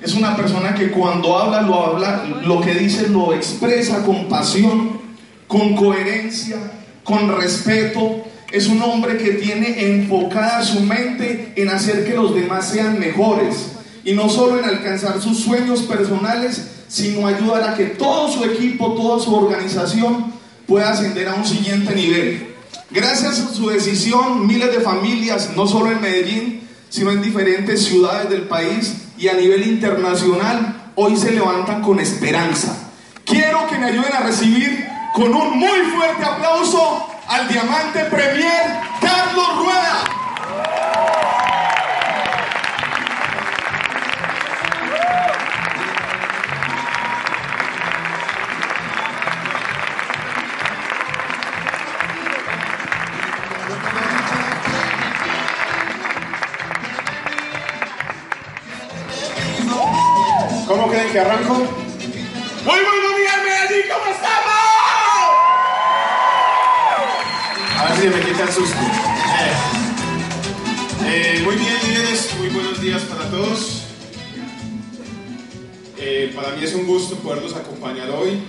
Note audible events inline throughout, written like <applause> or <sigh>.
Es una persona que cuando habla lo habla, lo que dice lo expresa con pasión, con coherencia, con respeto. Es un hombre que tiene enfocada su mente en hacer que los demás sean mejores y no solo en alcanzar sus sueños personales, sino ayudar a que todo su equipo, toda su organización pueda ascender a un siguiente nivel. Gracias a su decisión, miles de familias, no solo en Medellín, sino en diferentes ciudades del país y a nivel internacional, hoy se levantan con esperanza. Quiero que me ayuden a recibir con un muy fuerte aplauso al diamante Premier Carlos Rueda. Arranco? Muy buenos días, Medellín, ¿cómo estamos? A ver si me quita el susto. Eh. Eh, muy bien, líderes, muy buenos días para todos. Eh, para mí es un gusto poderlos acompañar hoy.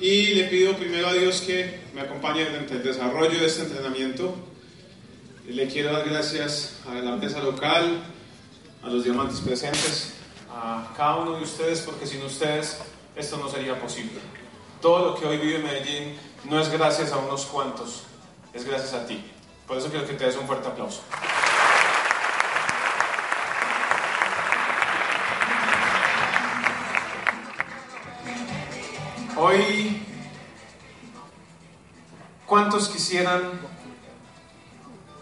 Y le pido primero a Dios que me acompañe durante el desarrollo de este entrenamiento. Le quiero dar gracias a la empresa local, a los diamantes presentes, a cada uno de ustedes, porque sin ustedes esto no sería posible. Todo lo que hoy vive Medellín no es gracias a unos cuantos, es gracias a ti. Por eso quiero que te des un fuerte aplauso. Hoy, ¿cuántos quisieran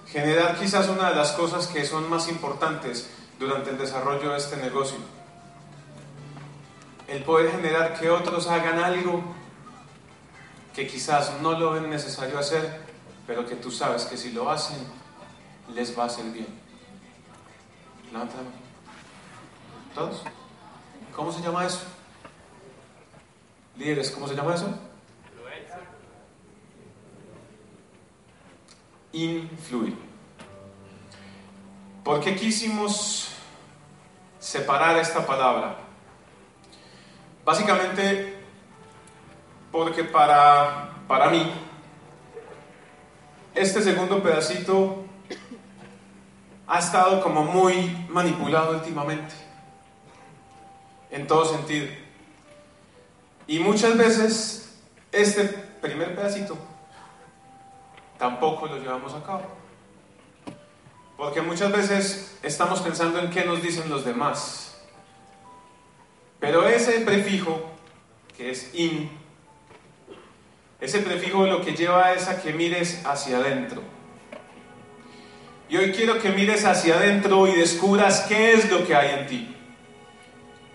generar quizás una de las cosas que son más importantes durante el desarrollo de este negocio? El poder generar que otros hagan algo que quizás no lo ven necesario hacer, pero que tú sabes que si lo hacen, les va a hacer bien. Levanta. ¿Todos? ¿Cómo se llama eso? Líderes, ¿cómo se llama eso? Influir. ¿Por qué quisimos separar esta palabra? Básicamente porque para, para mí este segundo pedacito ha estado como muy manipulado últimamente, en todo sentido. Y muchas veces este primer pedacito tampoco lo llevamos a cabo. Porque muchas veces estamos pensando en qué nos dicen los demás. Pero ese prefijo, que es in, ese prefijo lo que lleva es a que mires hacia adentro. Y hoy quiero que mires hacia adentro y descubras qué es lo que hay en ti.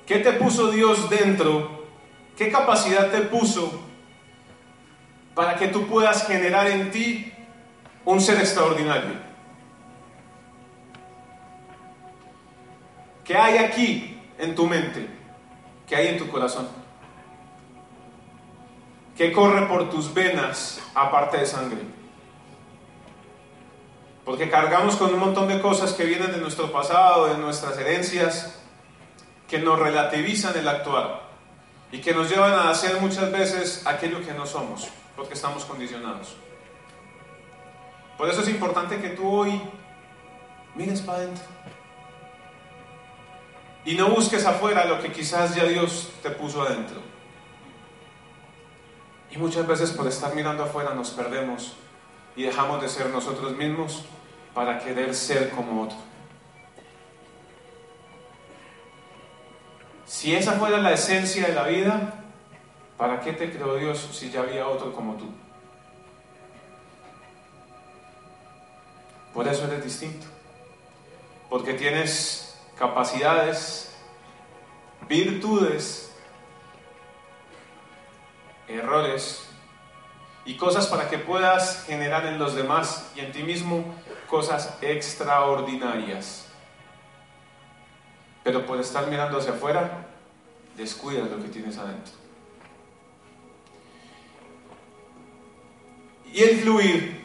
¿Qué te puso Dios dentro? ¿Qué capacidad te puso para que tú puedas generar en ti un ser extraordinario? ¿Qué hay aquí en tu mente? ¿Qué hay en tu corazón? ¿Qué corre por tus venas aparte de sangre? Porque cargamos con un montón de cosas que vienen de nuestro pasado, de nuestras herencias, que nos relativizan el actuar y que nos llevan a hacer muchas veces aquello que no somos, porque estamos condicionados. Por eso es importante que tú hoy mires para adentro y no busques afuera lo que quizás ya Dios te puso adentro. Y muchas veces por estar mirando afuera nos perdemos y dejamos de ser nosotros mismos para querer ser como otro. Si esa fuera la esencia de la vida, ¿para qué te creó Dios si ya había otro como tú? Por eso eres distinto. Porque tienes capacidades, virtudes, errores y cosas para que puedas generar en los demás y en ti mismo cosas extraordinarias. Pero por estar mirando hacia afuera, descuidas lo que tienes adentro. Y el fluir,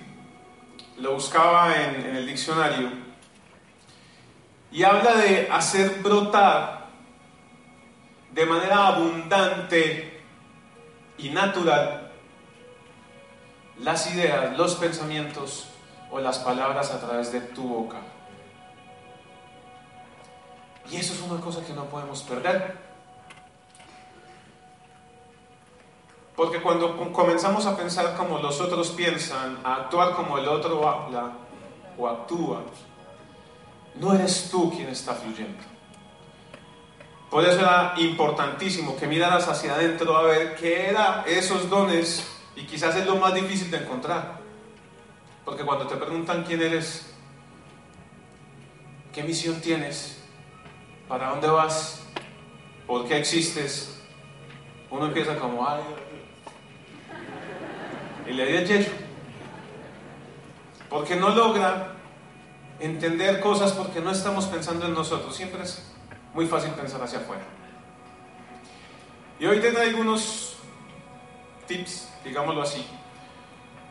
lo buscaba en, en el diccionario, Y habla de hacer brotar de manera abundante y natural las ideas, los pensamientos o las palabras a través de tu boca. Y eso es una cosa que no podemos perder. Porque cuando comenzamos a pensar como los otros piensan, a actuar como el otro habla o actúa, no eres tú quien está fluyendo. Por eso era importantísimo que miraras hacia adentro a ver qué eran esos dones y quizás es lo más difícil de encontrar. Porque cuando te preguntan quién eres, qué misión tienes, para dónde vas, por qué existes, uno empieza como, ay, y le di el yeyo. Porque no logra entender cosas porque no estamos pensando en nosotros. Siempre es muy fácil pensar hacia afuera. Y hoy te traigo unos tips, digámoslo así,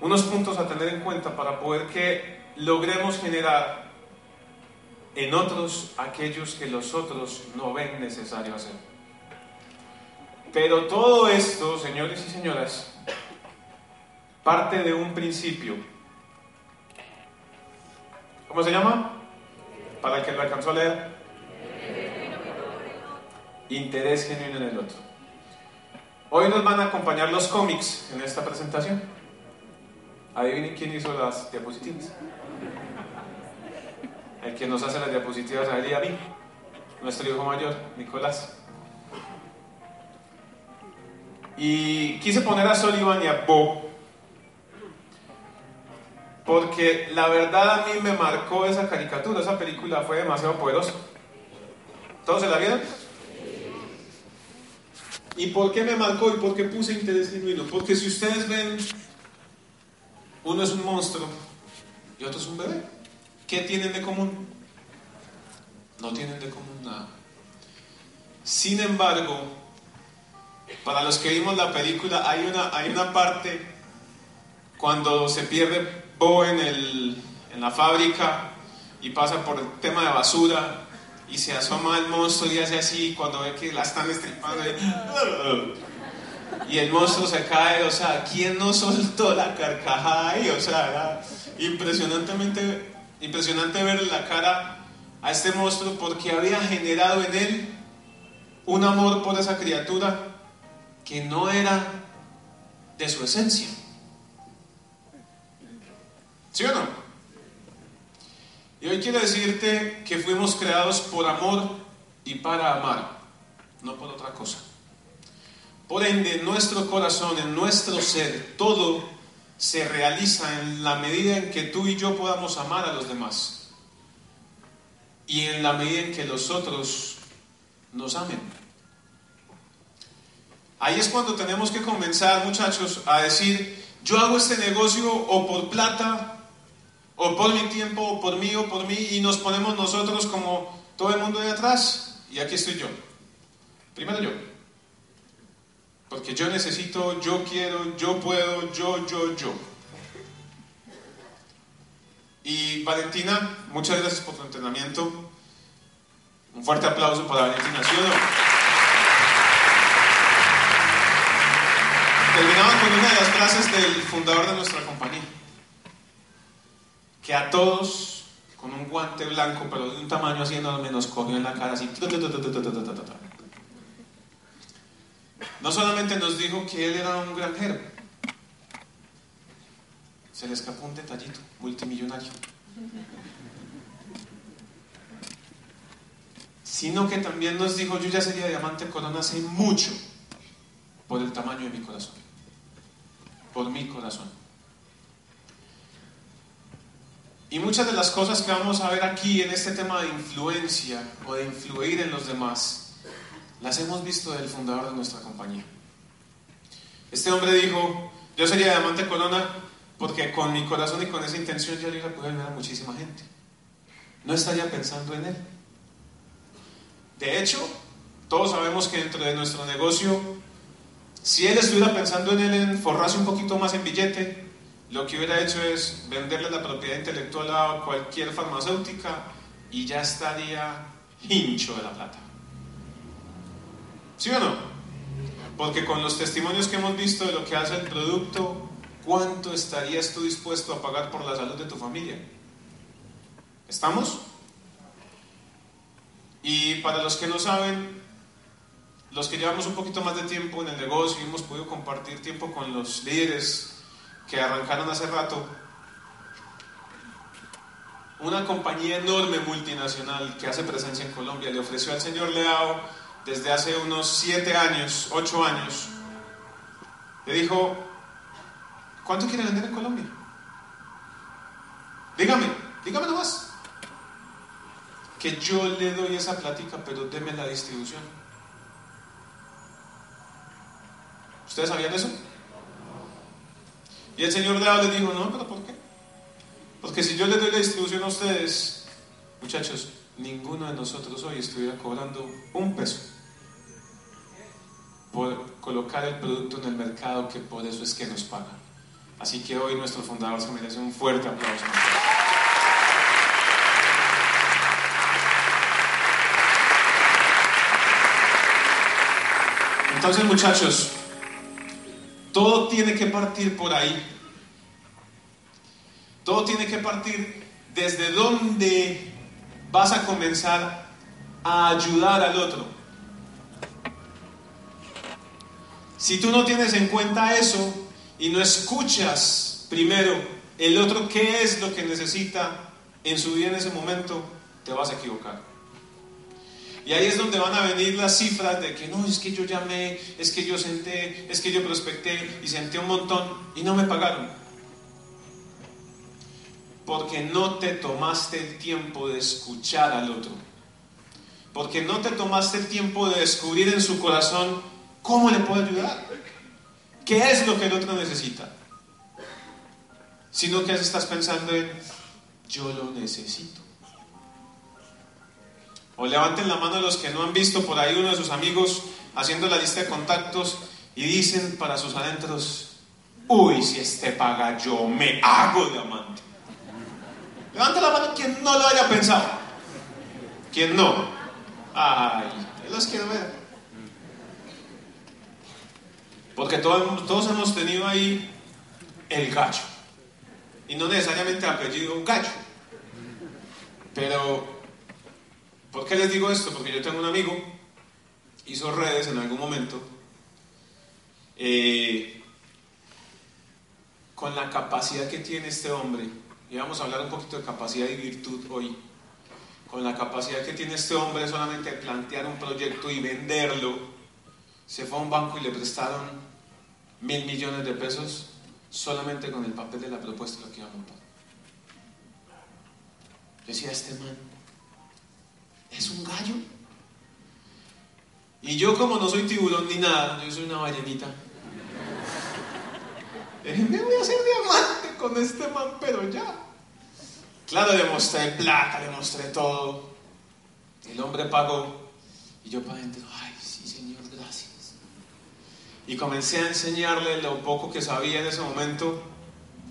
unos puntos a tener en cuenta para poder que logremos generar en otros aquellos que los otros no ven necesario hacer. Pero todo esto, señores y señoras, parte de un principio. ¿Cómo se llama? Para el que lo alcanzó a leer. Interés genuino en el otro. Hoy nos van a acompañar los cómics en esta presentación. Adivinen quién hizo las diapositivas. El que nos hace las diapositivas a él y a mí, nuestro hijo mayor, Nicolás. Y quise poner a Sullivan y a Bob porque la verdad a mí me marcó esa caricatura, esa película fue demasiado poderosa. ¿Todos se la vieron? ¿Y por qué me marcó y por qué puse interés genuino? Porque si ustedes ven, uno es un monstruo y otro es un bebé. ¿Qué tienen de común? No tienen de común nada. Sin embargo, para los que vimos la película, hay una, hay una parte cuando se pierde Bo en, el, en la fábrica y pasa por el tema de basura y se asoma el monstruo y hace así cuando ve que la están estripando y, el monstruo se cae, o sea, ¿quién no soltó la carcajada ahí? O sea, era impresionantemente, impresionante ver la cara a este monstruo porque había generado en él un amor por esa criatura que no era de su esencia. ¿Sí o no? Y hoy quiero decirte que fuimos creados por amor y para amar, no por otra cosa. Por ende, en nuestro corazón, en nuestro ser, todo se realiza en la medida en que tú y yo podamos amar a los demás. Y en la medida en que los otros nos amen. Ahí es cuando tenemos que comenzar, muchachos, a decir, yo hago este negocio o por plata o por mi tiempo, o por mí, o por mí, y nos ponemos nosotros como todo el mundo de atrás, y aquí estoy yo. Primero yo. Porque yo necesito, yo quiero, yo puedo, yo, yo, yo. Y Valentina, muchas gracias por tu entrenamiento. Un fuerte aplauso para Valentina. ¿Sí Terminamos con una de las frases del fundador de nuestra compañía que a todos con un guante blanco, pero de un tamaño así enorme, nos cogió en la cara así. No solamente nos dijo que él era un granjero, se le escapó un detallito, multimillonario. Sino que también nos dijo, yo ya sería diamante corona hace mucho, por el tamaño de mi corazón, por mi corazón. Y muchas de las cosas que vamos a ver aquí en este tema de influencia o de influir en los demás, las hemos visto del fundador de nuestra compañía. Este hombre dijo, yo sería diamante corona porque con mi corazón y con esa intención yo le poder ayudar a muchísima gente. No estaría pensando en él. De hecho, todos sabemos que dentro de nuestro negocio, si él estuviera pensando en él en forrarse un poquito más en billete, lo que hubiera hecho es venderle la propiedad intelectual a cualquier farmacéutica y ya estaría hincho de la plata. ¿Sí o no? Porque con los testimonios que hemos visto de lo que hace el producto, ¿cuánto estarías tú dispuesto a pagar por la salud de tu familia? ¿Estamos? Y para los que no saben, los que llevamos un poquito más de tiempo en el negocio y hemos podido compartir tiempo con los líderes que arrancaron hace rato, una compañía enorme multinacional que hace presencia en Colombia le ofreció al señor Leao desde hace unos siete años, ocho años, le dijo, ¿cuánto quiere vender en Colombia? Dígame, dígame nomás. Que yo le doy esa plática, pero deme la distribución. ¿Ustedes sabían eso? Y el señor Leao les dijo, no, pero ¿por qué? Porque si yo les doy la distribución a ustedes, muchachos, ninguno de nosotros hoy estuviera cobrando un peso por colocar el producto en el mercado que por eso es que nos pagan. Así que hoy nuestro fundador se merece un fuerte aplauso. Entonces muchachos, todo tiene que partir por ahí. Todo tiene que partir desde donde vas a comenzar a ayudar al otro. Si tú no tienes en cuenta eso y no escuchas primero el otro qué es lo que necesita en su vida en ese momento, te vas a equivocar. Y ahí es donde van a venir las cifras de que no, es que yo llamé, es que yo senté, es que yo prospecté y senté un montón y no me pagaron. Porque no te tomaste el tiempo de escuchar al otro. Porque no te tomaste el tiempo de descubrir en su corazón cómo le puedo ayudar. ¿Qué es lo que el otro necesita? Sino que estás pensando en yo lo necesito. O levanten la mano los que no han visto por ahí uno de sus amigos haciendo la lista de contactos y dicen para sus adentros, uy, si este paga yo me hago diamante. Levanta la mano quien no lo haya pensado. Quien no. Ay, yo los quiero ver. Porque todos, todos hemos tenido ahí el gallo. Y no necesariamente apellido un gallo. Pero ¿Por qué les digo esto? Porque yo tengo un amigo, hizo redes en algún momento, eh, con la capacidad que tiene este hombre, y vamos a hablar un poquito de capacidad y virtud hoy, con la capacidad que tiene este hombre solamente de plantear un proyecto y venderlo, se fue a un banco y le prestaron mil millones de pesos solamente con el papel de la propuesta lo que iba a montar. Decía este man, es un gallo. Y yo como no soy tiburón ni nada, yo soy una ballenita. me voy a hacer diamante con este man, pero ya. Claro, le mostré plata, le mostré todo. El hombre pagó y yo para adentro, ay, sí, señor, gracias. Y comencé a enseñarle lo poco que sabía en ese momento.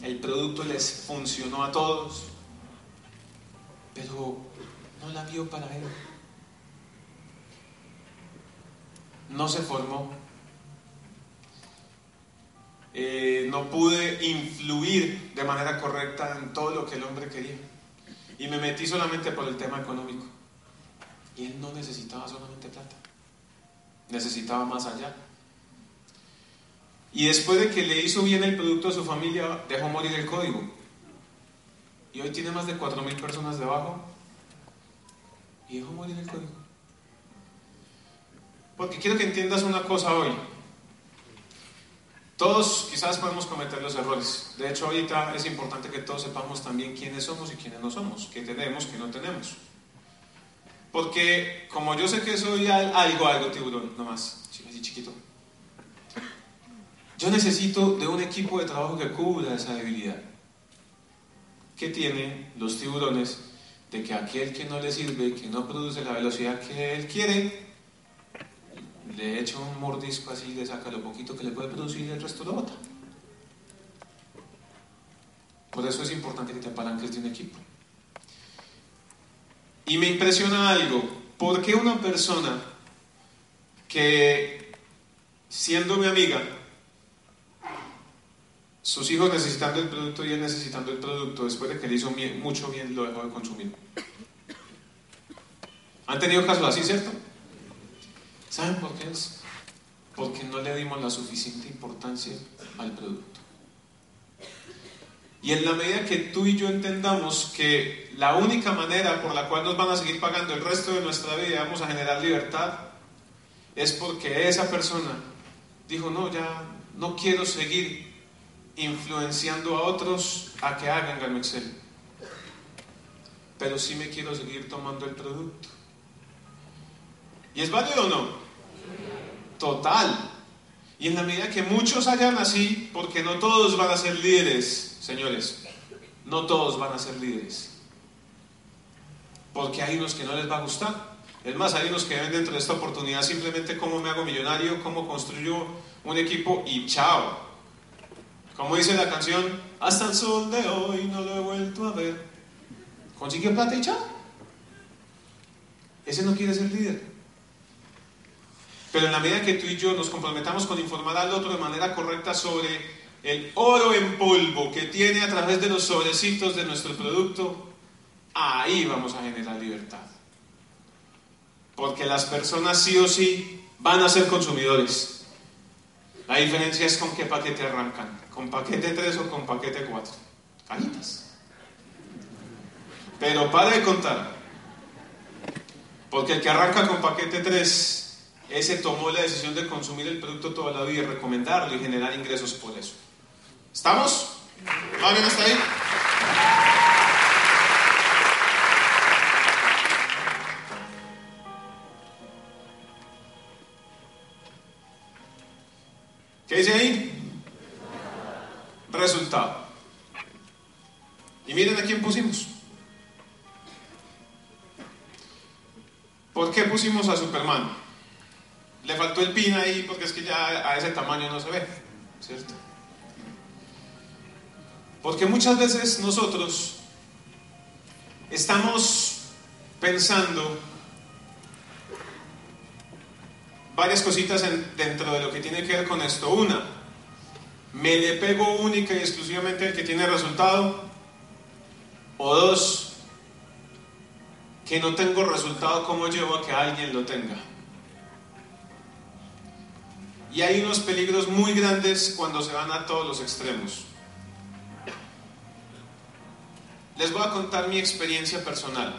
El producto les funcionó a todos. Pero no la vio para él. No se formó. Eh, no pude influir de manera correcta en todo lo que el hombre quería. Y me metí solamente por el tema económico. Y él no necesitaba solamente plata. Necesitaba más allá. Y después de que le hizo bien el producto a su familia, dejó morir el código. Y hoy tiene más de 4.000 personas debajo y dejó morir el código. Porque quiero que entiendas una cosa hoy. Todos quizás podemos cometer los errores. De hecho, ahorita es importante que todos sepamos también quiénes somos y quiénes no somos, qué tenemos, qué no tenemos. Porque como yo sé que soy algo, algo tiburón, nomás, así chiquito, yo necesito de un equipo de trabajo que cubra esa debilidad. ¿Qué tienen los tiburones de que aquel que no le sirve, que no produce la velocidad que él quiere, le echa un mordisco así, le saca lo poquito que le puede producir y el resto lo bota. Por eso es importante que te apalanques de un equipo. Y me impresiona algo. ¿Por qué una persona que, siendo mi amiga, sus hijos necesitando el producto y él necesitando el producto, después de que le hizo mucho bien, lo dejó de consumir? ¿Han tenido casos así, cierto? ¿Saben por qué es? Porque no le dimos la suficiente importancia al producto. Y en la medida que tú y yo entendamos que la única manera por la cual nos van a seguir pagando el resto de nuestra vida vamos a generar libertad, es porque esa persona dijo, no, ya no quiero seguir influenciando a otros a que hagan Gano Excel, pero sí me quiero seguir tomando el producto. ¿Y es válido o no? Total. Y en la medida que muchos hayan así, porque no todos van a ser líderes, señores, no todos van a ser líderes. Porque hay unos que no les va a gustar. Es más, hay unos que ven dentro de esta oportunidad simplemente cómo me hago millonario, cómo construyo un equipo y chao. Como dice la canción, hasta el sol de hoy no lo he vuelto a ver. Consigue plata y chao. Ese no quiere ser líder. Pero en la medida que tú y yo nos comprometamos con informar al otro de manera correcta sobre el oro en polvo que tiene a través de los sobrecitos de nuestro producto, ahí vamos a generar libertad. Porque las personas sí o sí van a ser consumidores. La diferencia es con qué paquete arrancan, con paquete 3 o con paquete 4. Cajitas. Pero para de contar. Porque el que arranca con paquete 3 ese tomó la decisión de consumir el producto toda la vida y recomendarlo y generar ingresos por eso. ¿Estamos? ¿Va bien hasta ahí? ¿Qué dice ahí? A Superman? Le faltó el pin ahí porque es que ya a ese tamaño no se ve, ¿cierto? Porque muchas veces nosotros estamos pensando varias cositas dentro de lo que tiene que ver con esto. Una, me le pego única y exclusivamente al que tiene resultado. O dos, que no tengo resultado, ¿cómo llevo a que alguien lo tenga? Y hay unos peligros muy grandes cuando se van a todos los extremos. Les voy a contar mi experiencia personal.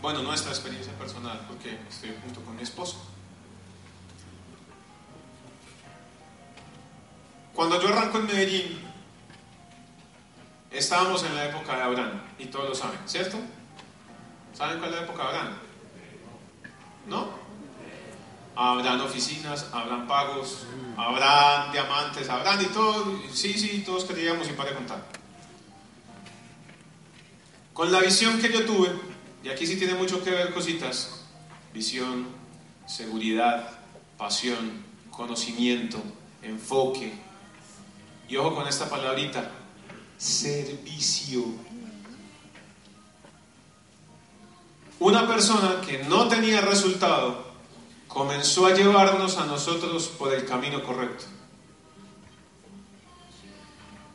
Bueno, nuestra experiencia personal, porque estoy junto con mi esposo. Cuando yo arranco en Medellín, estábamos en la época de Abraham, y todos lo saben, ¿cierto? ¿Saben cuál es la época de Abraham? ¿No? habrán oficinas, habrán pagos, habrán diamantes, habrán y todo. Sí, sí, todos queríamos y para contar. Con la visión que yo tuve, y aquí sí tiene mucho que ver cositas, visión, seguridad, pasión, conocimiento, enfoque, y ojo con esta palabrita, servicio. Una persona que no tenía resultado comenzó a llevarnos a nosotros por el camino correcto.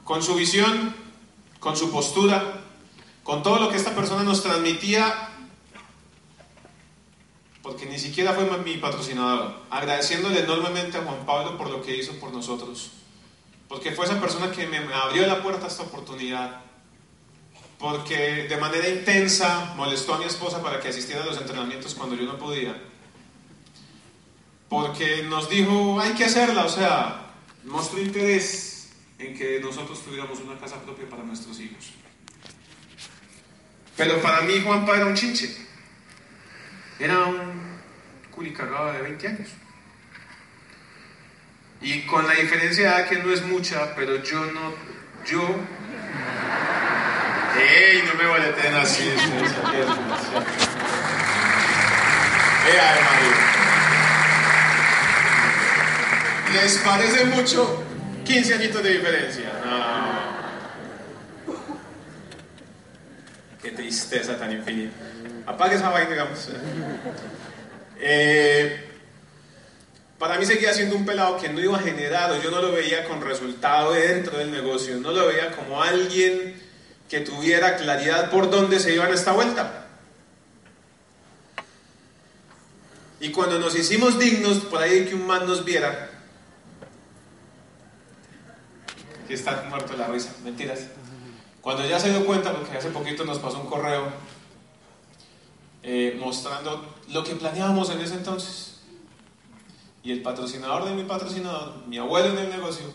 Con su visión, con su postura, con todo lo que esta persona nos transmitía, porque ni siquiera fue mi patrocinador, agradeciéndole enormemente a Juan Pablo por lo que hizo por nosotros, porque fue esa persona que me abrió la puerta a esta oportunidad, porque de manera intensa molestó a mi esposa para que asistiera a los entrenamientos cuando yo no podía porque nos dijo, hay que hacerla, o sea, mostró interés en que nosotros tuviéramos una casa propia para nuestros hijos. Pero para mí Juanpa era un chinche, era un culicagado de 20 años. Y con la diferencia que no es mucha, pero yo no, yo... ¡Ey! No me tener así. Mario. ¿Les parece mucho 15 añitos de diferencia? No. Qué tristeza tan infinita. Apague esa vaina, digamos. Eh, para mí seguía siendo un pelado que no iba a generar, o yo no lo veía con resultado dentro del negocio, no lo veía como alguien que tuviera claridad por dónde se iba en esta vuelta. Y cuando nos hicimos dignos, por ahí que un man nos viera, que está muerto la risa, mentiras. Cuando ya se dio cuenta, porque hace poquito nos pasó un correo eh, mostrando lo que planeábamos en ese entonces. Y el patrocinador de mi patrocinador, mi abuelo en el negocio,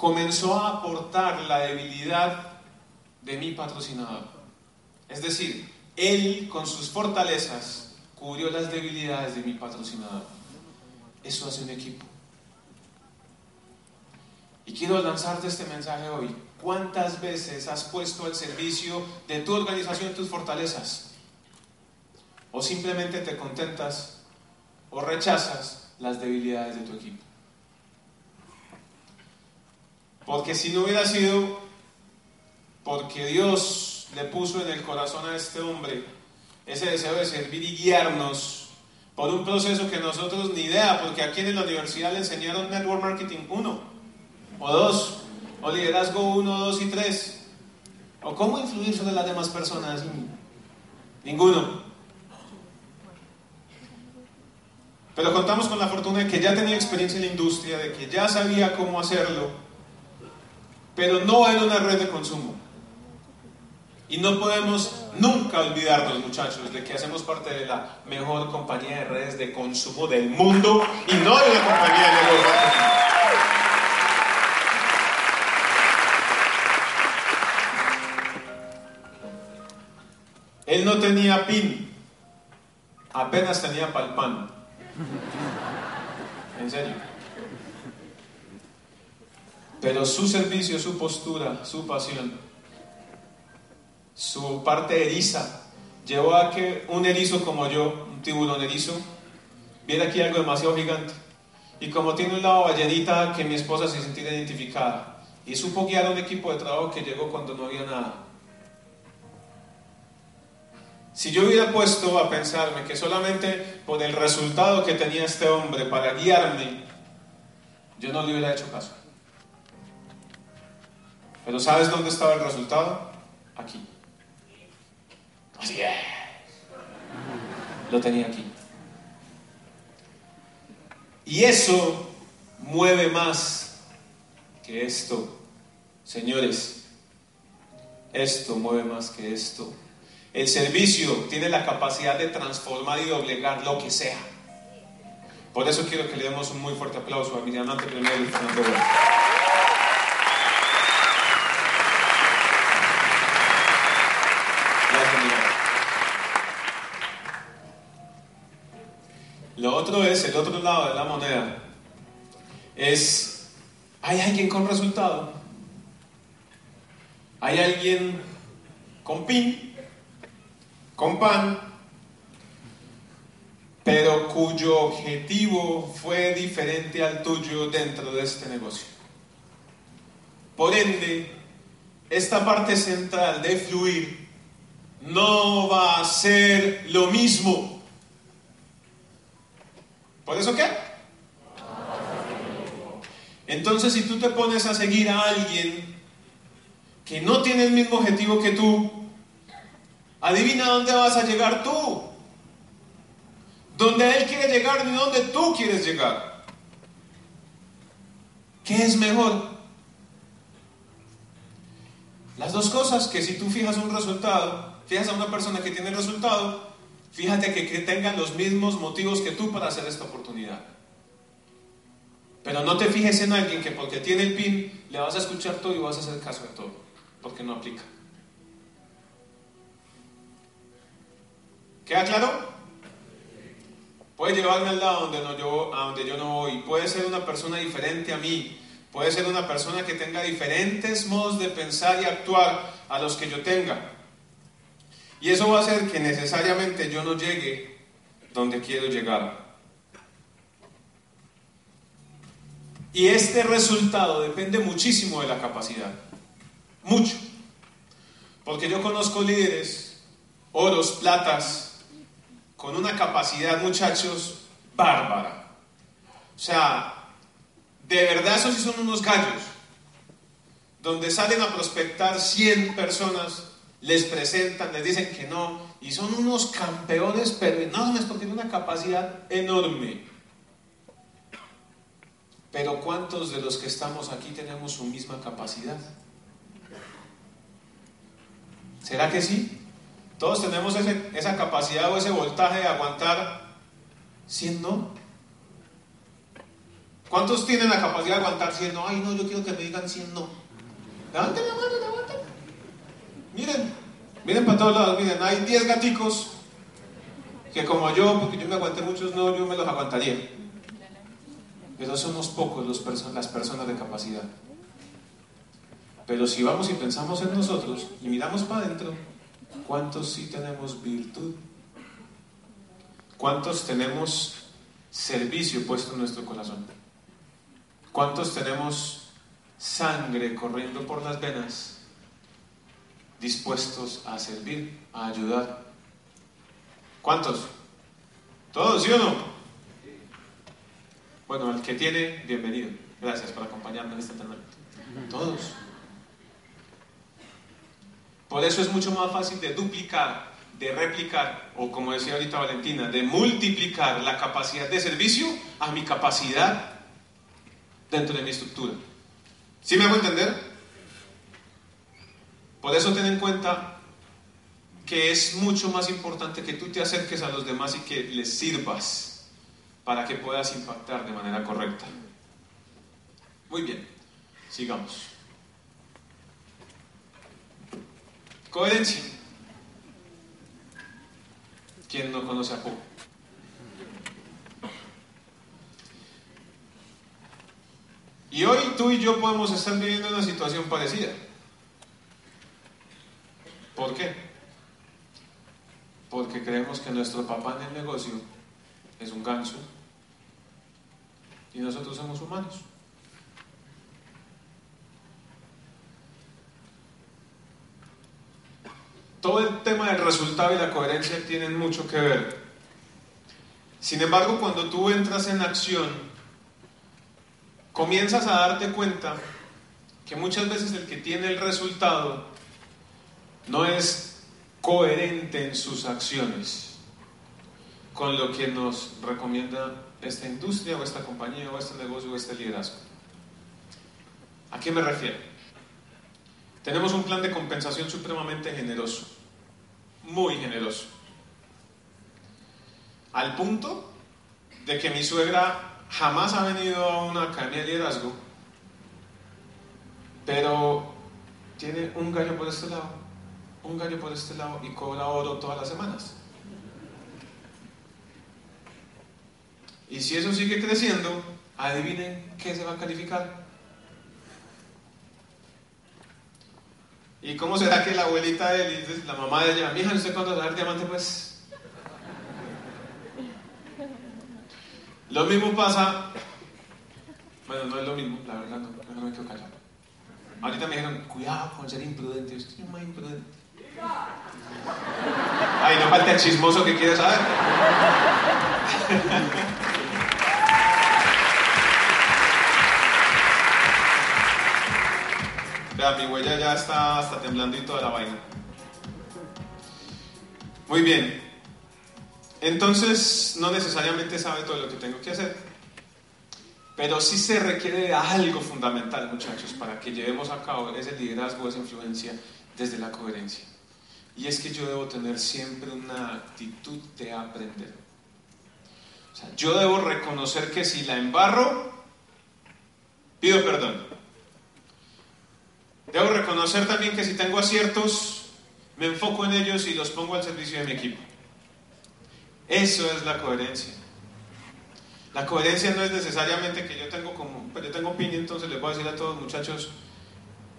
comenzó a aportar la debilidad de mi patrocinador. Es decir, él con sus fortalezas cubrió las debilidades de mi patrocinador. Eso hace un equipo. Y quiero lanzarte este mensaje hoy. ¿Cuántas veces has puesto al servicio de tu organización tus fortalezas? ¿O simplemente te contentas o rechazas las debilidades de tu equipo? Porque si no hubiera sido porque Dios le puso en el corazón a este hombre ese deseo de servir y guiarnos por un proceso que nosotros ni idea, porque aquí en la universidad le enseñaron Network Marketing 1 o 2, o liderazgo 1, 2 y 3, o cómo influir sobre las demás personas. Ninguno. Pero contamos con la fortuna de que ya tenía experiencia en la industria, de que ya sabía cómo hacerlo, pero no en una red de consumo. Y no podemos nunca olvidarnos, muchachos, de que hacemos parte de la mejor compañía de redes de consumo del mundo y no de una compañía de negocio. Él no tenía PIN, apenas tenía palpan. En serio. Pero su servicio, su postura, su pasión su parte eriza, llevó a que un erizo como yo, un tiburón erizo, viera aquí algo demasiado gigante. Y como tiene un lado ballenita, que mi esposa se sintiera identificada. Y supo guiar a un equipo de trabajo que llegó cuando no había nada. Si yo hubiera puesto a pensarme que solamente por el resultado que tenía este hombre para guiarme, yo no le hubiera hecho caso. Pero ¿sabes dónde estaba el resultado? Aquí. Así es. Lo tenía aquí. Y eso mueve más que esto. Señores, esto mueve más que esto. El servicio tiene la capacidad de transformar y doblegar lo que sea. Por eso quiero que le demos un muy fuerte aplauso a mi diamante primero y Fernando Lo otro es, el otro lado de la moneda, es, hay alguien con resultado, hay alguien con pin, con pan, pero cuyo objetivo fue diferente al tuyo dentro de este negocio. Por ende, esta parte central de fluir no va a ser lo mismo ¿Por eso qué? Entonces, si tú te pones a seguir a alguien que no tiene el mismo objetivo que tú, adivina dónde vas a llegar tú. Donde él quiere llegar y donde tú quieres llegar. ¿Qué es mejor? Las dos cosas que si tú fijas un resultado, fijas a una persona que tiene resultado, Fíjate que, tengan los mismos motivos que tú para hacer esta oportunidad. Pero no te fijes en alguien que porque tiene el PIN le vas a escuchar todo y vas a hacer caso de todo, porque no aplica. ¿Queda claro? Puede llevarme al lado donde, no yo, a donde yo no voy. Puede ser una persona diferente a mí. Puede ser una persona que tenga diferentes modos de pensar y actuar a los que yo tenga. Y eso va a hacer que necesariamente yo no llegue donde quiero llegar. Y este resultado depende muchísimo de la capacidad. Mucho. Porque yo conozco líderes, oros, platas, con una capacidad, muchachos, bárbara. O sea, de verdad esos sí son unos gallos. Donde salen a prospectar 100 personas, les presentan, les dicen que no, y son unos campeones, pero enormes, porque tienen una capacidad enorme. Pero ¿cuántos de los que estamos aquí tenemos su misma capacidad? ¿Será que sí? Todos tenemos esa capacidad o ese voltaje de aguantar 100 no. ¿Cuántos tienen la capacidad de aguantar 100 no? Ay, no, yo quiero que me digan 100 no. Levanten la mano. Miren, miren para todos lados, miren, hay 10 gaticos que como yo, porque yo me aguanté muchos no, yo me los aguantaría. Pero somos pocos los las personas de capacidad. Pero si vamos y pensamos en nosotros y miramos para adentro, ¿cuántos sí tenemos virtud? ¿Cuántos tenemos servicio puesto en nuestro corazón? ¿Cuántos tenemos sangre corriendo por las venas dispuestos a servir, a ayudar? ¿Cuántos? ¿Todos, sí o no? Bueno, el que tiene, bienvenido. Gracias por acompañarme en este entrenamiento. Todos. Por eso es mucho más fácil de duplicar, de replicar, o como decía ahorita Valentina, de multiplicar la capacidad de servicio a mi capacidad dentro de mi estructura. ¿Sí me hago entender? Por eso ten en cuenta que es mucho más importante que tú te acerques a los demás y que les sirvas para que puedas impactar de manera correcta. Muy bien, sigamos. Coherencia. ¿Quién no conoce a Poe? Y hoy tú y yo podemos estar viviendo una situación parecida. ¿Por qué? Porque creemos que nuestro papá en el negocio es un ganso y nosotros somos humanos. todo el tema del resultado y la coherencia tienen mucho que ver. Sin embargo, cuando tú entras en acción, comienzas a darte cuenta que muchas veces el que tiene el resultado no es coherente en sus acciones con lo que nos recomienda esta industria o esta compañía o este negocio o este liderazgo. ¿A qué me refiero? Tenemos un plan de compensación supremamente generoso, muy generoso, al punto de que mi suegra jamás ha venido a una academia de liderazgo, pero tiene un gallo por este lado, un gallo por este lado y cobra oro todas las semanas. Y si eso sigue creciendo, adivinen qué se va a calificar. ¿Y cómo será que la abuelita de él, la mamá de ella, mija, ¿usted cuándo va a dar diamante? Pues. Lo mismo pasa. Bueno, no es lo mismo, la verdad, no, no me quiero callar. Ahorita me dijeron, cuidado con ser imprudente. Yo estoy muy imprudente. Ay, no falta el chismoso que quiere saber. Vea, mi huella ya está hasta temblando y toda la vaina. Muy bien. Entonces, no necesariamente sabe todo lo que tengo que hacer. Pero sí se requiere de algo fundamental, muchachos, para que llevemos a cabo ese liderazgo, esa influencia desde la coherencia. Y es que yo debo tener siempre una actitud de aprender. O sea, yo debo reconocer que si la embarro, pido perdón. Debo reconocer también que si tengo aciertos, me enfoco en ellos y los pongo al servicio de mi equipo. Eso es la coherencia. La coherencia no es necesariamente que yo tengo como, pues yo tengo opinión, entonces les voy a decir a todos muchachos,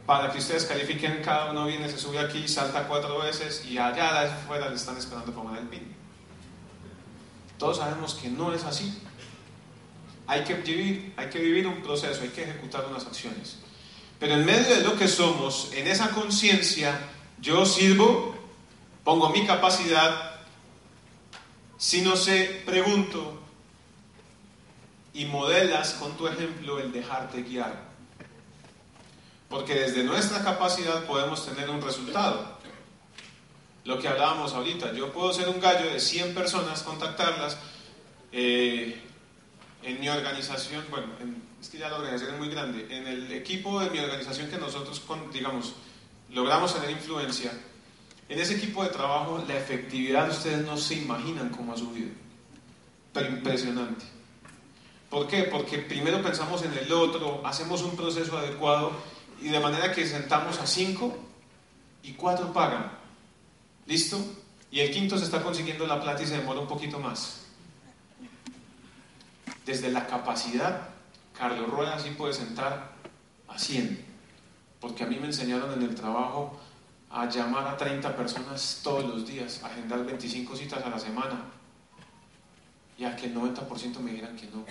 para que ustedes califiquen, cada uno viene, se sube aquí, salta cuatro veces y allá afuera le están esperando para el pin. Todos sabemos que no es así. Hay que vivir, hay que vivir un proceso, hay que ejecutar unas acciones. Pero en medio de lo que somos, en esa conciencia, Yo sirvo, pongo mi capacidad, si no sé, pregunto y modelas con tu ejemplo el dejarte guiar. Porque desde nuestra capacidad podemos tener un resultado. Lo que hablábamos ahorita, yo puedo ser un gallo de 100 personas, contactarlas. Eh, en mi organización, bueno, es que ya la organización es muy grande, en el equipo de mi organización que nosotros, digamos, logramos tener influencia, en ese equipo de trabajo la efectividad ustedes no se imaginan cómo ha subido. Pero impresionante. ¿Por qué? Porque primero pensamos en el otro, hacemos un proceso adecuado y de manera que sentamos a cinco y cuatro pagan. ¿Listo? Y el quinto se está consiguiendo la plata y se demora un poquito más. Desde la capacidad, Carlos Rueda sí puede sentar a 100. Porque a mí me enseñaron en el trabajo a llamar a 30 personas todos los días, a agendar 25 citas a la semana y a que el 90% me dijeran que no.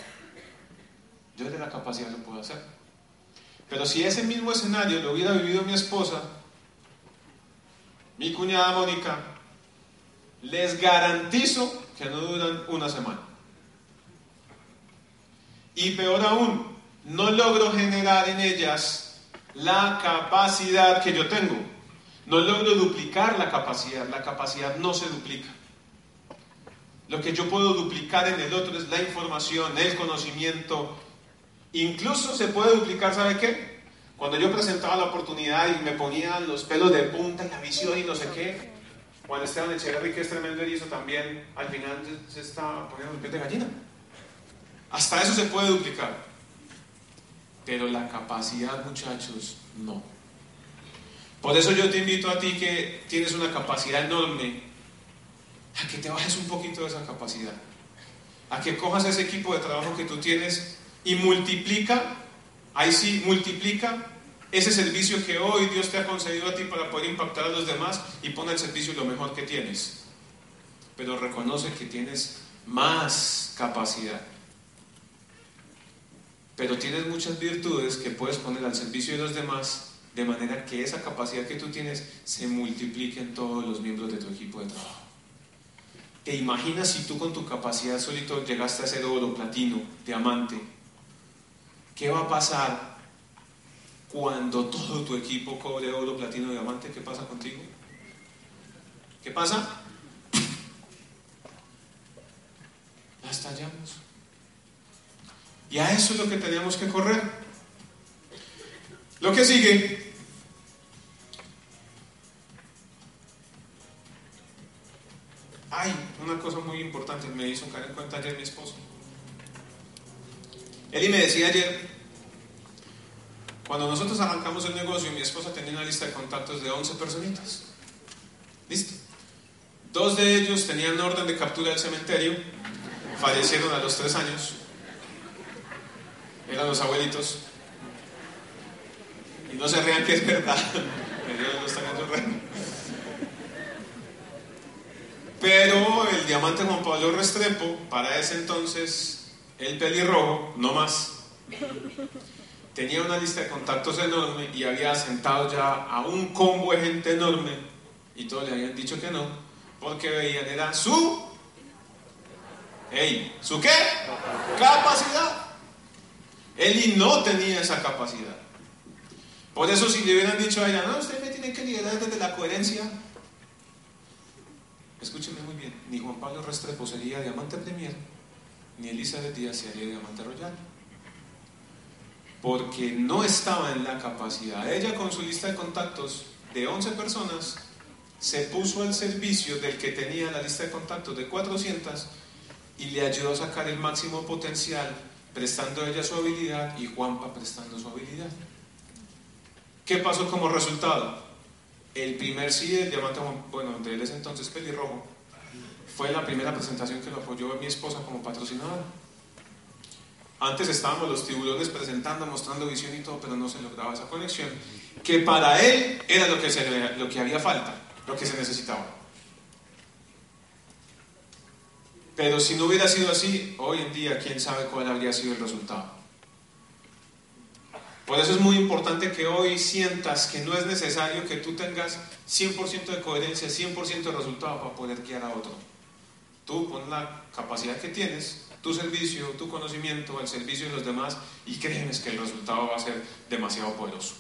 Yo desde la capacidad lo puedo hacer. Pero si ese mismo escenario lo hubiera vivido mi esposa, mi cuñada Mónica, les garantizo que no duran una semana. Y peor aún, no logro generar en ellas la capacidad que yo tengo. No logro duplicar la capacidad. La capacidad no se duplica. Lo que yo puedo duplicar en el otro es la información, el conocimiento. Incluso se puede duplicar, ¿sabe qué? Cuando yo presentaba la oportunidad y me ponían los pelos de punta y la visión y no sé qué, Juan Esteban Echeverry, que es tremendo erizo también, al final se está poniendo el pie de gallina. Hasta eso se puede duplicar. Pero la capacidad, muchachos, no. Por eso yo te invito a ti que tienes una capacidad enorme, a que te bajes un poquito de esa capacidad. A que cojas ese equipo de trabajo que tú tienes y multiplica, ahí sí, multiplica ese servicio que hoy Dios te ha concedido a ti para poder impactar a los demás y pon al servicio lo mejor que tienes. Pero reconoce que tienes más capacidad pero tienes muchas virtudes que puedes poner al servicio de los demás de manera que esa capacidad que tú tienes se multiplique en todos los miembros de tu equipo de trabajo. ¿Te imaginas si tú con tu capacidad solito llegaste a ser oro, platino, diamante? ¿Qué va a pasar cuando todo tu equipo cobre oro, platino, diamante? ¿Qué pasa contigo? ¿Qué pasa? La estallamos. Y a eso es lo que tenemos que correr. Lo que sigue. Hay una cosa muy importante, me hizo caer en cuenta ayer mi esposo. Y me decía ayer, cuando nosotros arrancamos el negocio, mi esposa tenía una lista de contactos de 11 personitas. ¿Listo? Dos de ellos tenían orden de captura del cementerio, fallecieron a los tres años eran los abuelitos. Y no se rían que es verdad, <laughs> Pero el diamante Juan Pablo Restrepo, para ese entonces, el pelirrojo, no más, tenía una lista de contactos enorme y había sentado ya a un combo de gente enorme y todos le habían dicho que no, porque veían era su, hey, ¿su qué? Capacidad. Eli no tenía esa capacidad. Por eso si le hubieran dicho a ella, no, usted me tiene que liderar desde la coherencia, escúcheme muy bien, ni Juan Pablo Restrepo sería diamante premier, ni Elizabeth Díaz sería diamante royal. Porque no estaba en la capacidad. Ella con su lista de contactos de 11 personas se puso al servicio del que tenía la lista de contactos de 400 y le ayudó a sacar el máximo potencial prestando ella su habilidad y Juanpa prestando su habilidad. ¿Qué pasó como resultado? El primer sí del diamante, bueno, de él es entonces pelirrojo, fue la primera presentación que lo apoyó mi esposa como patrocinadora. Antes estábamos los tiburones presentando, mostrando visión y todo, pero no se lograba esa conexión, que para él era lo que, se, lo que había falta, lo que se necesitaba. Pero si no hubiera sido así, hoy en día, quién sabe cuál habría sido el resultado. Por eso es muy importante que hoy sientas que no es necesario que tú tengas 100% de coherencia, 100% de resultado para poder guiar a otro. Tú con la capacidad que tienes, tu servicio, tu conocimiento al servicio de los demás y créeme que el resultado va a ser demasiado poderoso.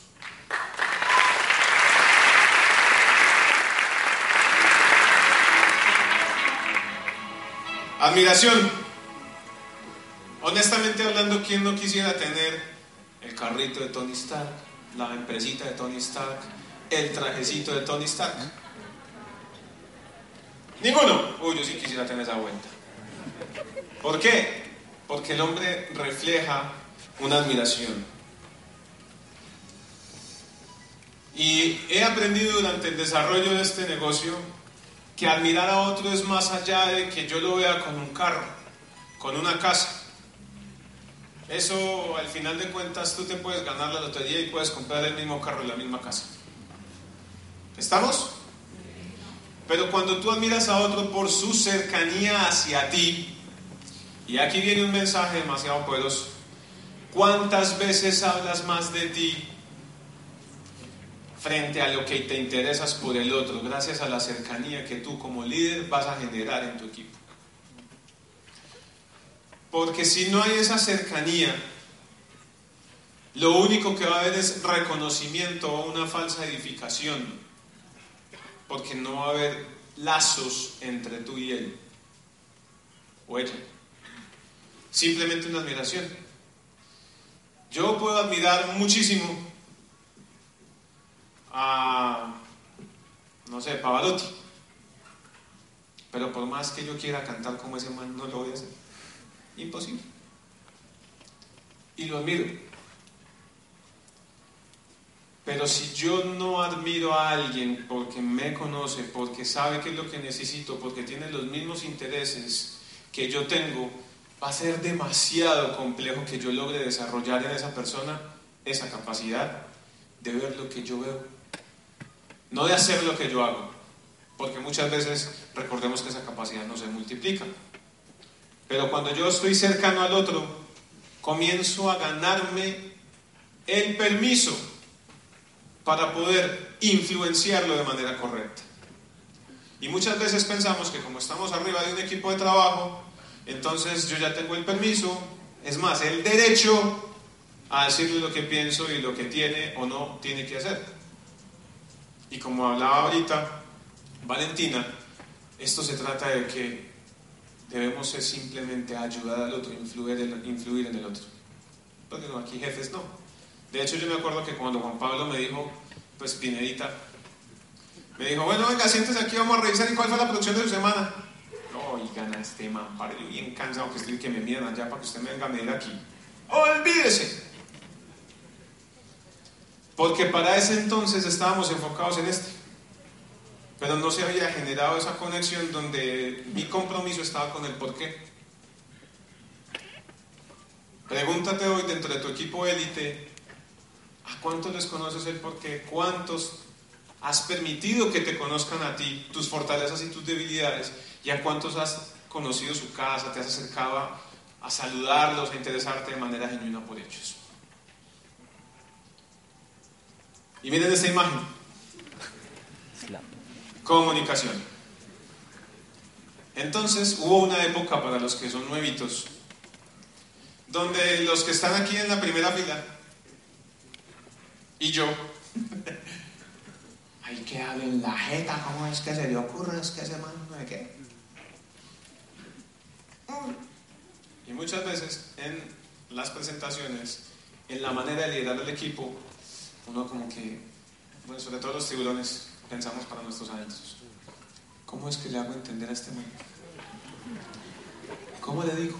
Admiración. Honestamente hablando, ¿quién no quisiera tener el carrito de Tony Stark, la empresita de Tony Stark, el trajecito de Tony Stark? Ninguno. Uy, yo sí quisiera tener esa vuelta. ¿Por qué? Porque el hombre refleja una admiración. Y he aprendido durante el desarrollo de este negocio que admirar a otro es más allá de que yo lo vea con un carro, con una casa. Eso al final de cuentas tú te puedes ganar la lotería y puedes comprar el mismo carro y la misma casa. ¿Estamos? Pero cuando tú admiras a otro por su cercanía hacia ti, y aquí viene un mensaje demasiado poderoso, ¿cuántas veces hablas más de ti frente a lo que te interesas por el otro, gracias a la cercanía que tú como líder vas a generar en tu equipo. Porque si no hay esa cercanía, lo único que va a haber es reconocimiento o una falsa edificación, porque no va a haber lazos entre tú y él o ella. Simplemente una admiración. Yo puedo admirar muchísimo a, no sé, Pavarotti. Pero por más que yo quiera cantar como ese man, no lo voy a hacer. Imposible. Y lo admiro. Pero si yo no admiro a alguien porque me conoce, porque sabe qué es lo que necesito, porque tiene los mismos intereses que yo tengo, va a ser demasiado complejo que yo logre desarrollar en esa persona esa capacidad de ver lo que yo veo no de hacer lo que yo hago, porque muchas veces recordemos que esa capacidad no se multiplica. Pero cuando yo estoy cercano al otro, comienzo a ganarme el permiso para poder influenciarlo de manera correcta. Y muchas veces pensamos que como estamos arriba de un equipo de trabajo, entonces yo ya tengo el permiso, es más, el derecho a decirle lo que pienso y lo que tiene o no tiene que hacer. Y como hablaba ahorita Valentina, esto se trata de que debemos ser simplemente ayudar al otro, influir en, el otro. Porque no, aquí jefes no. De hecho, yo me acuerdo que cuando Juan Pablo me dijo, pues Pinedita, me dijo, bueno, venga, siéntese aquí, vamos a revisar y cuál fue la producción de su semana. Oigan, a este man, pare, bien cansado que estoy que me miran allá para que usted me venga a medir aquí. Olvídese. Porque para ese entonces estábamos enfocados en este. Pero no se había generado esa conexión donde mi compromiso estaba con el por qué. Pregúntate hoy dentro de tu equipo élite, ¿a cuántos les conoces el por qué? ¿Cuántos has permitido que te conozcan a ti, tus fortalezas y tus debilidades? ¿Y a cuántos has conocido su casa, te has acercado a, a saludarlos, a interesarte de manera genuina por ellos? Y miren esta imagen. Comunicación. Entonces hubo una época para los que son nuevitos, donde los que están aquí en la primera fila y yo, <laughs> hay que hablen la jeta, ¿cómo es que se le ocurre? Es que ese man no qué. Y muchas veces en las presentaciones, en la manera de liderar el equipo, uno como que, bueno, sobre todo los tiburones, pensamos para nuestros adentros. ¿Cómo es que le hago entender a este man? ¿Cómo le digo?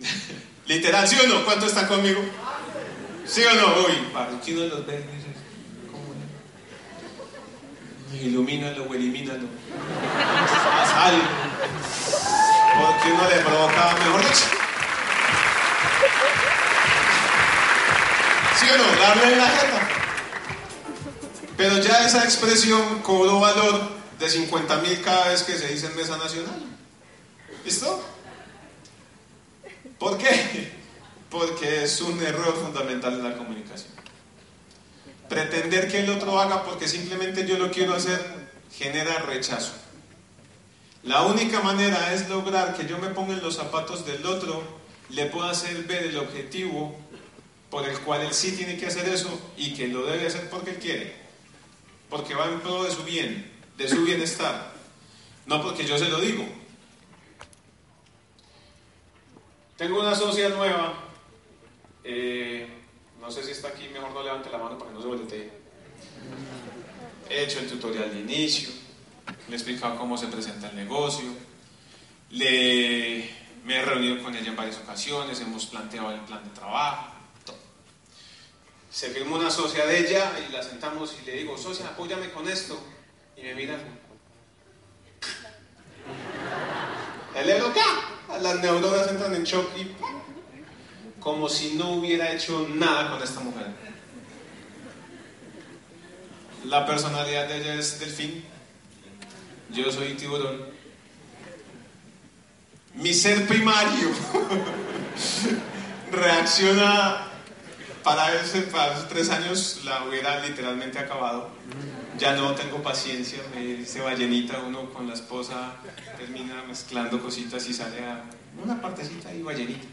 <laughs> Literal, ¿sí o no? ¿Cuánto está conmigo? ¿Sí o no? Uy, los ve ¿cómo le? Ilumínalo o elimínalo. Haz algo. Porque uno le provoca, mejor dicho. ¿Sí o no? Darle en la jeta. Pero ya esa expresión cobró valor de 50 mil cada vez que se dice en mesa nacional. ¿Listo? ¿Por qué? Porque es un error fundamental en la comunicación. Pretender que el otro haga porque simplemente yo lo quiero hacer genera rechazo. La única manera es lograr que yo me ponga en los zapatos del otro, le pueda hacer ver el objetivo por el cual él sí tiene que hacer eso y que lo debe hacer porque él quiere, porque va en pro de su bien, de su bienestar, no porque yo se lo digo. Tengo una socia nueva, eh, no sé si está aquí, mejor no levante la mano para que no se voltee. He hecho el tutorial de inicio, le he explicado cómo se presenta el negocio, le, me he reunido con ella en varias ocasiones, hemos planteado el plan de trabajo, todo. Se firmó una socia de ella y la sentamos y le digo, socia, apóyame con esto. Y me mira. <laughs> El acá, las neuronas entran en shock y como si no hubiera hecho nada con esta mujer. La personalidad de ella es delfín, yo soy tiburón. Mi ser primario <laughs> reacciona para, esos tres años la hubiera literalmente acabado. Ya no tengo paciencia, me dice ballenita, uno con la esposa termina mezclando cositas y sale a una partecita y ballenita.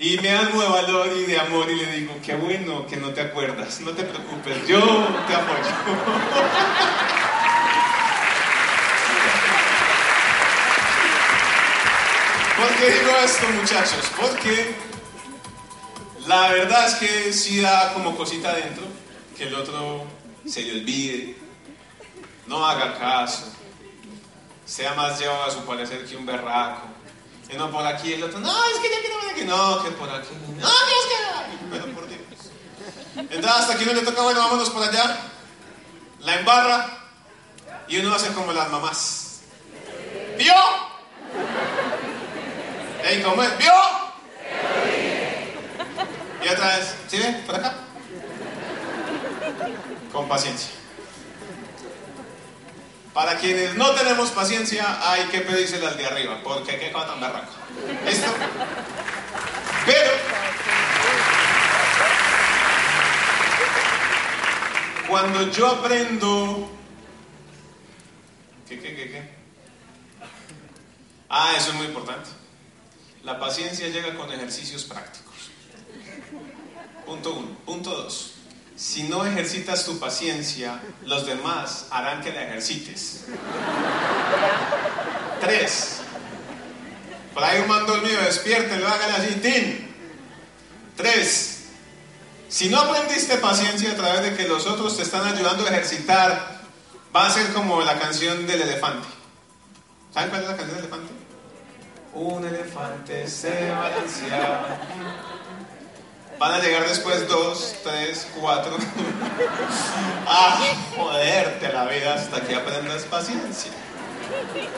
Y me algo de valor y de amor y le digo, qué bueno que no te acuerdas, no te preocupes, yo te apoyo. <laughs> ¿Por qué digo esto, muchachos? Porque la verdad es que sí da como cosita adentro que el otro se le olvide, no haga caso, sea más llevado a su parecer que un berraco. Y no por aquí el otro, no, es que ya quiero ver aquí, no, que por aquí, no, que es que, pero <laughs> por Dios. Entonces hasta que uno le toca, bueno, vámonos por allá, la embarra y uno hace como las mamás. ¿Vio? Ey, ¿cómo es? ¿Vio? Y otra vez, ¿sí ve? Por acá. Con paciencia. Para quienes no tenemos paciencia, hay que pedírsela al de arriba, porque qué cosa tan barraca. ¿Listo? Pero. Cuando yo aprendo. ¿Qué, qué, qué, qué? Ah, eso es muy importante. La paciencia llega con ejercicios prácticos. Punto uno. Punto dos. Si no ejercitas tu paciencia, los demás harán que la ejercites. Tres. Por ahí un mando mío, despiértelo, hágale así, ¡tin! Tres. Si no aprendiste paciencia a través de que los otros te están ayudando a ejercitar, va a ser como la canción del elefante. ¿Saben cuál es la canción del elefante? Un elefante se balanceaba. Van a llegar después dos, tres, cuatro. <laughs> ah, joderte la vida hasta que aprendas paciencia.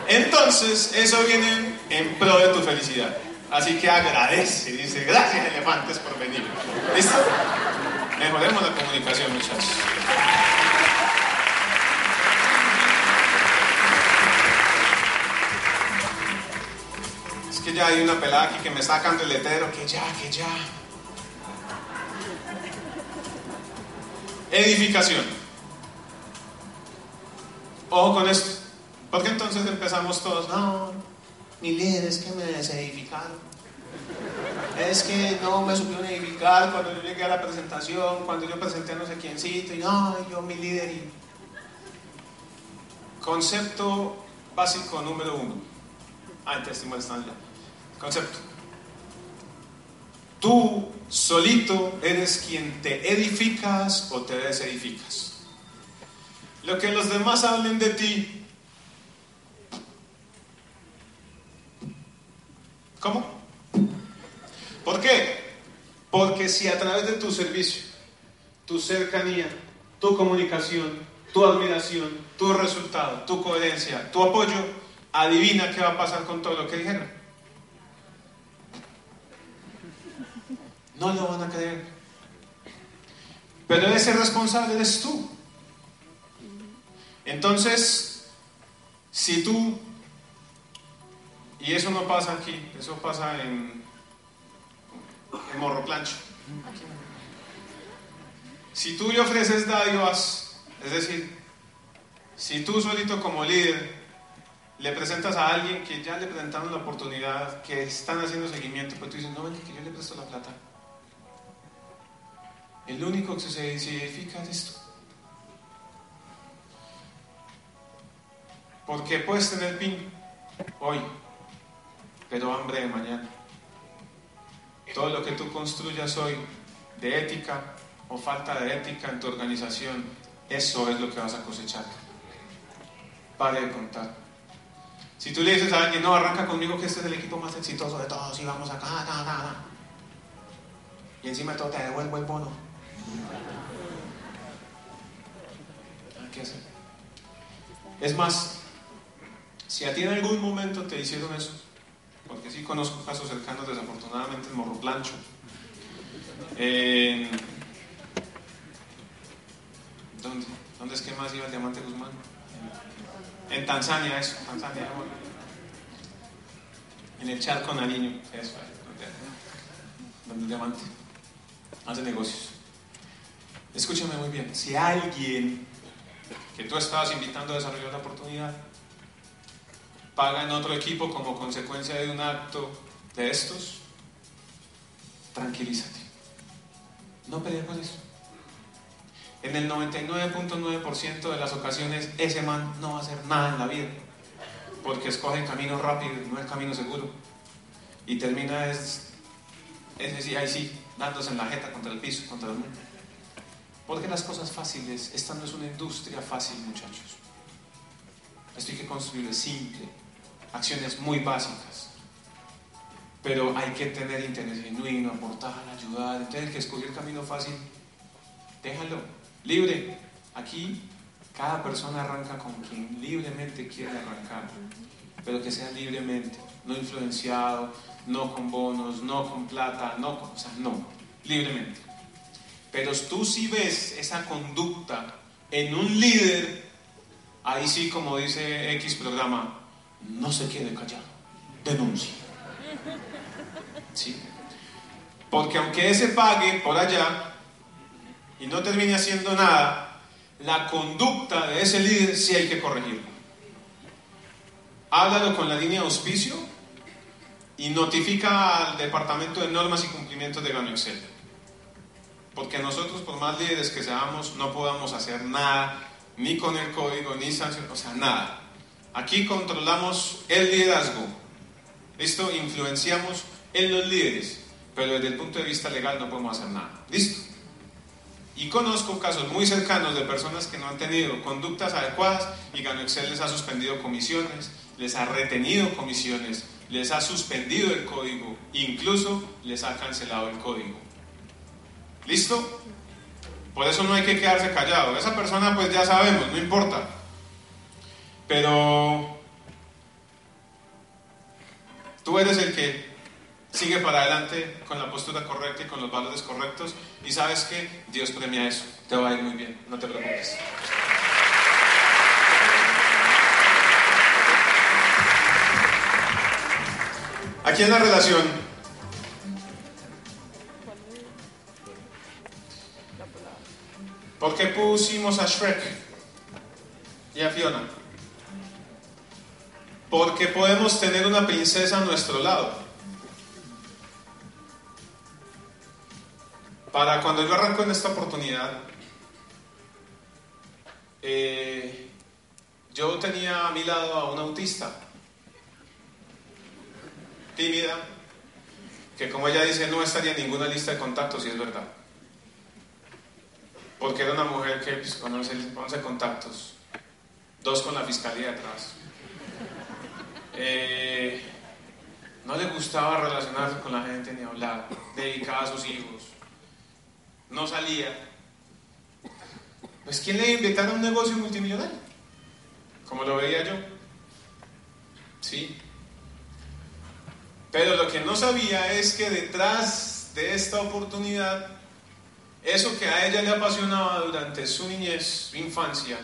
Entonces, eso viene en pro de tu felicidad. Así que agradece, dice, gracias elefantes por venir. ¿Listo? Mejoremos la comunicación, muchachos. Es que ya hay una pelada aquí que me está sacando el letero, que ya, que ya. Edificación. Ojo con esto. Porque entonces empezamos todos, no, mi líder es que me desedificaron. Es que no me supieron edificar cuando yo llegué a la presentación, cuando yo presenté a no sé quiéncito, y no, yo mi líder. Y... Concepto básico número uno. Ah, en testimonio están ya. Concepto. Tú solito eres quien te edificas o te desedificas. Lo que los demás hablen de ti. ¿Cómo? ¿Por qué? Porque si a través de tu servicio, tu cercanía, tu comunicación, tu admiración, tu resultado, tu coherencia, tu apoyo, adivina qué va a pasar con todo lo que dijeron. No lo van a creer. Pero ese responsable eres tú. Entonces, si tú, y eso no pasa aquí, eso pasa en, en morro plancho. Si tú le ofreces dádivas, es decir, si tú solito como líder le presentas a alguien que ya le presentaron la oportunidad, que están haciendo seguimiento, pues tú dices, no, venga, que yo le presto la plata. El único que se edifica es esto. Porque puedes tener pin hoy, pero hambre de mañana. Todo lo que tú construyas hoy de ética o falta de ética en tu organización, eso es lo que vas a cosechar. Pare de contar. Si tú le dices a alguien, no, arranca conmigo que este es el equipo más exitoso de todos y vamos acá, acá, acá, y encima todo te devuelvo el bono. ¿Qué hacer? Es más, si a ti en algún momento te hicieron eso, porque sí conozco casos cercanos desafortunadamente en Morro Plancho, ¿dónde, ¿dónde es que más iba el diamante Guzmán? En Tanzania, eso, Tanzania, En el charco Nariño, eso, donde el diamante hace negocios. Escúchame muy bien, si alguien que tú estabas invitando a desarrollar la oportunidad paga en otro equipo como consecuencia de un acto de estos, tranquilízate. No pelees por eso. En el 99.9% de las ocasiones ese man no va a hacer nada en la vida, porque escoge el camino rápido, no el camino seguro. Y termina es, es decir, ahí sí, dándose en la jeta contra el piso, contra el mundo. Porque las cosas fáciles, esta no es una industria fácil, muchachos. Esto hay que construir simple, acciones muy básicas. Pero hay que tener interés genuino, aportar, ayudar. Entonces el que escogió el camino fácil, déjalo Libre. Aquí cada persona arranca con quien libremente quiere arrancar, pero que sea libremente, no influenciado, no con bonos, no con plata, no con, o sea, no, libremente. Pero tú si ves esa conducta en un líder, ahí sí, como dice X programa, no se quede callado, denuncia. ¿Sí? Porque aunque ese pague por allá, y no termine haciendo nada, la conducta de ese líder sí hay que corregirla. Háblalo con la línea de auspicio y notifica al departamento de normas y cumplimientos de Gano Excel. Porque nosotros, por más líderes que seamos, no podamos hacer nada, ni con el código, ni sanción, o sea, nada. Aquí controlamos el liderazgo. Esto influenciamos en los líderes, pero desde el punto de vista legal no podemos hacer nada. ¿Listo? Y conozco casos muy cercanos de personas que no han tenido conductas adecuadas y Gano Excel les ha suspendido comisiones, les ha retenido comisiones, les ha suspendido el código, incluso les ha cancelado el código. ¿Listo? Por eso no hay que quedarse callado. Esa persona pues ya sabemos, no importa. Pero tú eres el que sigue para adelante con la postura correcta y con los valores correctos y sabes que Dios premia eso, te va a ir muy bien, no te preocupes. Aquí en la relación, ¿por qué pusimos a Shrek y a Fiona? Porque podemos tener una princesa a nuestro lado. Para cuando yo arranco en esta oportunidad, eh, yo tenía a mi lado a una autista, tímida, que como ella dice no estaría en ninguna lista de contactos, y es verdad. Porque era una mujer que pues, conoce 11 contactos, dos con la fiscalía atrás. Eh, no le gustaba relacionarse con la gente ni hablar, dedicada a sus hijos no salía. Pues ¿quién le iba a un negocio multimillonario? Como lo veía yo. Sí. Pero lo que no sabía es que detrás de esta oportunidad, eso que a ella le apasionaba durante su niñez, su infancia,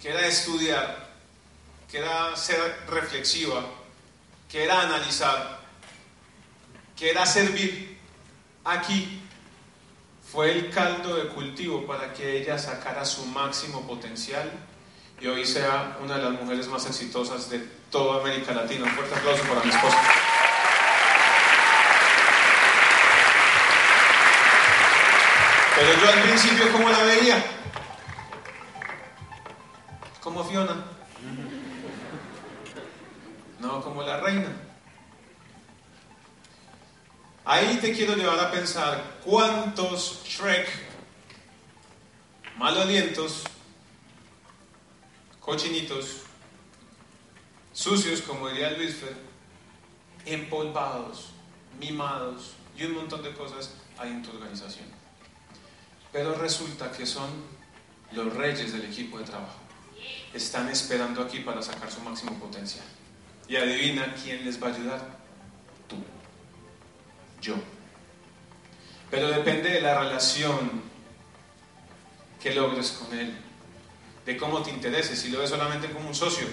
que era estudiar, que era ser reflexiva, que era analizar, que era servir aquí, fue el caldo de cultivo para que ella sacara su máximo potencial y hoy sea una de las mujeres más exitosas de toda América Latina. Un fuerte aplauso para mi esposa. Pero yo al principio, ¿cómo la veía? Como Fiona. No como la reina. Ahí te quiero llevar a pensar cuántos Shrek malolientos, cochinitos, sucios, como diría Luis Fer, empolvados, mimados y un montón de cosas hay en tu organización. Pero resulta que son los reyes del equipo de trabajo. Están esperando aquí para sacar su máximo potencial. Y adivina quién les va a ayudar. Tú. Yo. Pero depende de la relación que logres con él. De cómo te intereses. Si lo ves solamente como un socio.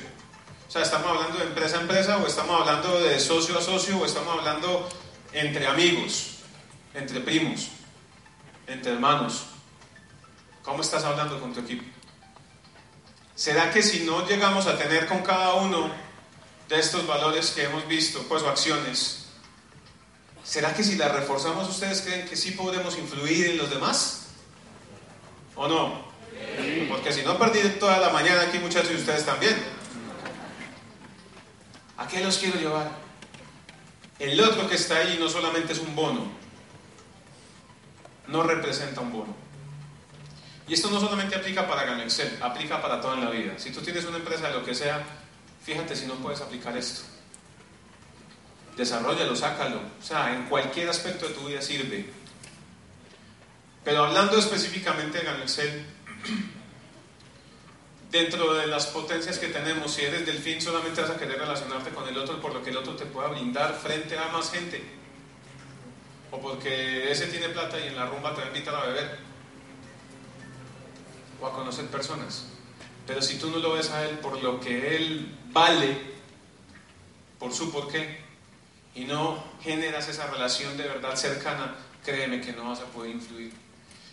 O sea, ¿estamos hablando de empresa a empresa o estamos hablando de socio a socio o estamos hablando entre amigos, entre primos, entre hermanos? ¿Cómo estás hablando con tu equipo? ¿Será que si no llegamos a tener con cada uno de estos valores que hemos visto, pues o acciones, ¿será que si las reforzamos ustedes creen que sí podremos influir en los demás? ¿O no? Porque si no perdí toda la mañana aquí muchachos y ustedes también. ¿A qué los quiero llevar? El otro que está ahí no solamente es un bono, no representa un bono. Y esto no solamente aplica para Gano Excel, aplica para toda la vida. Si tú tienes una empresa de lo que sea, fíjate si no puedes aplicar esto. Desarrollalo, sácalo. O sea, en cualquier aspecto de tu vida sirve. Pero hablando específicamente de Gano Excel, <clears throat> dentro de las potencias que tenemos, si eres delfín, solamente vas a querer relacionarte con el otro por lo que el otro te pueda brindar frente a más gente. O porque ese tiene plata y en la rumba te invitar a beber. O a conocer personas. Pero si tú no lo ves a él por lo que él vale, por su porqué, y no generas esa relación de verdad cercana, créeme que no vas a poder influir.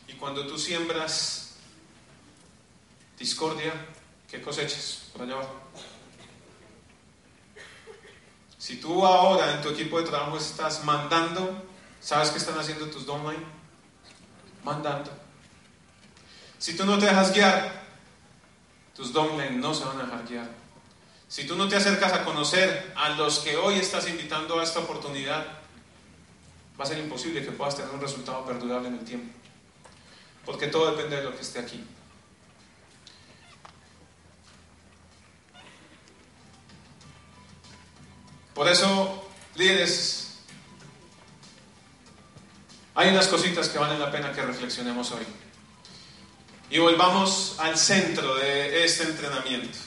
Y cuando tú siembras discordia, ¿qué cosechas? Por allá abajo. Si tú ahora en tu equipo de trabajo estás mandando, ¿sabes qué están haciendo tus downline? Mandando. Si tú no te dejas guiar, tus downline no se van a dejar guiar. Si tú no te acercas a conocer a los que hoy estás invitando a esta oportunidad, va a ser imposible que puedas tener un resultado perdurable en el tiempo. Porque todo depende de lo que esté aquí. Por eso, líderes, hay unas cositas que valen la pena que reflexionemos hoy. Y volvamos al centro de este entrenamiento.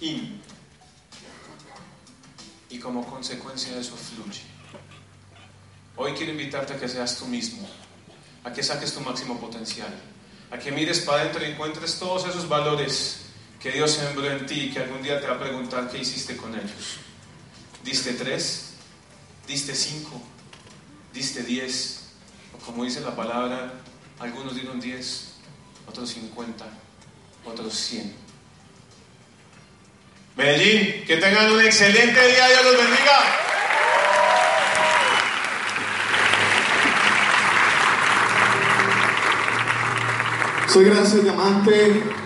Y, y como consecuencia de eso fluye. Hoy quiero invitarte a que seas tú mismo, a que saques tu máximo potencial, a que mires para adentro y encuentres todos esos valores que Dios sembró en ti y que algún día te va a preguntar qué hiciste con ellos. ¿Diste tres? ¿Diste cinco? ¿Diste diez? O como dice la palabra, algunos dieron diez, otros cincuenta, otros cien. Medellín, que tengan un excelente día, Dios los bendiga. Soy Gracias Diamante.